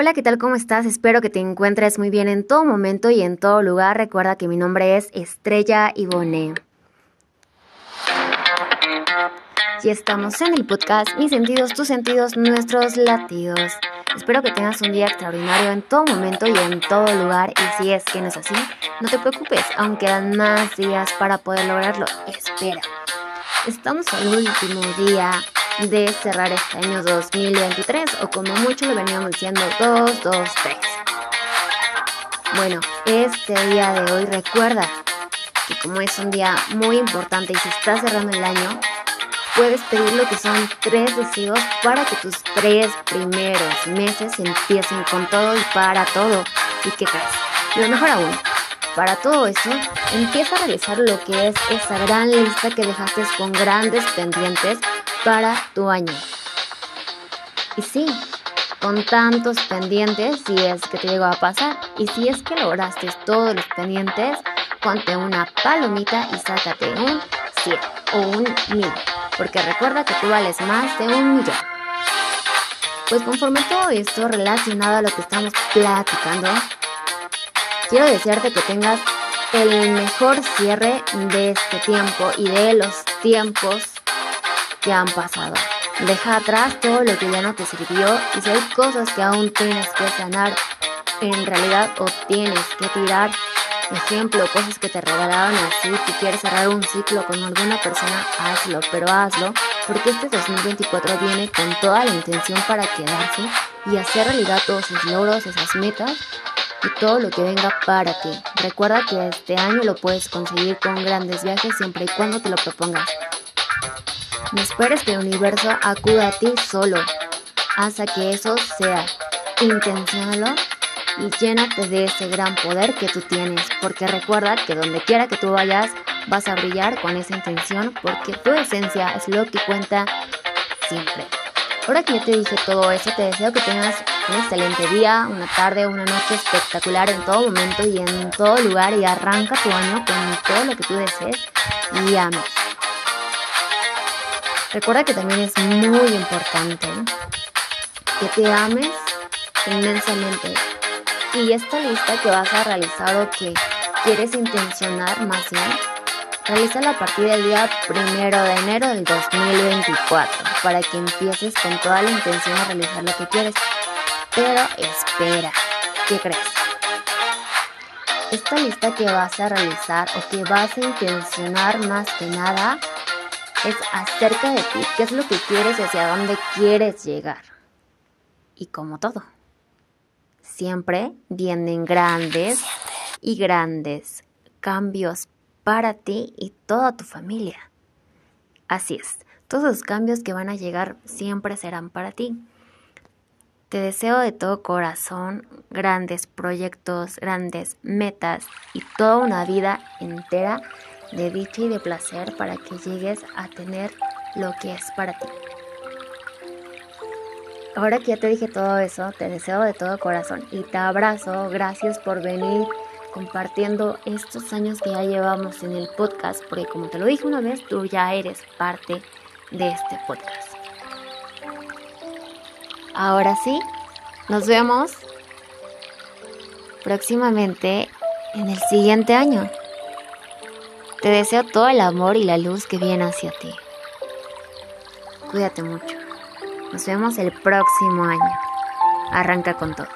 Hola, ¿qué tal? ¿Cómo estás? Espero que te encuentres muy bien en todo momento y en todo lugar. Recuerda que mi nombre es Estrella Ivone. Y estamos en el podcast Mis sentidos, tus sentidos, nuestros latidos. Espero que tengas un día extraordinario en todo momento y en todo lugar. Y si es que no es así, no te preocupes, aún quedan más días para poder lograrlo. Espera. Estamos al último día de cerrar este año 2023 o como mucho lo veníamos diciendo 223. Bueno, este día de hoy recuerda que como es un día muy importante y se está cerrando el año, puedes pedir lo que son tres deseos para que tus tres primeros meses empiecen con todo y para todo. ¿Y qué crees? Lo mejor aún, para todo eso, empieza a realizar lo que es esa gran lista que dejaste con grandes pendientes para tu año. Y sí, con tantos pendientes, si es que te llegó a pasar, y si es que lograste todos los pendientes, ponte una palomita y sácate un 100 o un 1000, porque recuerda que tú vales más de un millón. Pues conforme todo esto relacionado a lo que estamos platicando, quiero desearte que tengas el mejor cierre de este tiempo y de los tiempos que han pasado. Deja atrás todo lo que ya no te sirvió y si hay cosas que aún tienes que sanar, en realidad o tienes que tirar, ejemplo, cosas que te regalaron así, si quieres cerrar un ciclo con alguna persona, hazlo, pero hazlo, porque este 2024 viene con toda la intención para quedarse y hacer realidad todos sus logros, esas metas y todo lo que venga para ti. Recuerda que este año lo puedes conseguir con grandes viajes siempre y cuando te lo propongas. No esperes que el universo acuda a ti solo. Haz que eso sea. Intenciónalo y llénate de ese gran poder que tú tienes. Porque recuerda que donde quiera que tú vayas, vas a brillar con esa intención porque tu esencia es lo que cuenta siempre. Ahora que ya te dije todo eso, te deseo que tengas un excelente día, una tarde, una noche espectacular en todo momento y en todo lugar y arranca tu año con todo lo que tú desees y ames. Recuerda que también es muy importante que te ames inmensamente. Y esta lista que vas a realizar o que quieres intencionar más bien, realízala a partir del día primero de enero del 2024 para que empieces con toda la intención de realizar lo que quieres. Pero espera, ¿qué crees? Esta lista que vas a realizar o que vas a intencionar más que nada es acerca de ti, qué es lo que quieres y hacia dónde quieres llegar. Y como todo, siempre vienen grandes y grandes cambios para ti y toda tu familia. Así es, todos los cambios que van a llegar siempre serán para ti. Te deseo de todo corazón grandes proyectos, grandes metas y toda una vida entera de dicha y de placer para que llegues a tener lo que es para ti. Ahora que ya te dije todo eso, te deseo de todo corazón y te abrazo. Gracias por venir compartiendo estos años que ya llevamos en el podcast, porque como te lo dije una vez, tú ya eres parte de este podcast. Ahora sí, nos vemos próximamente en el siguiente año. Te deseo todo el amor y la luz que viene hacia ti. Cuídate mucho. Nos vemos el próximo año. Arranca con todo.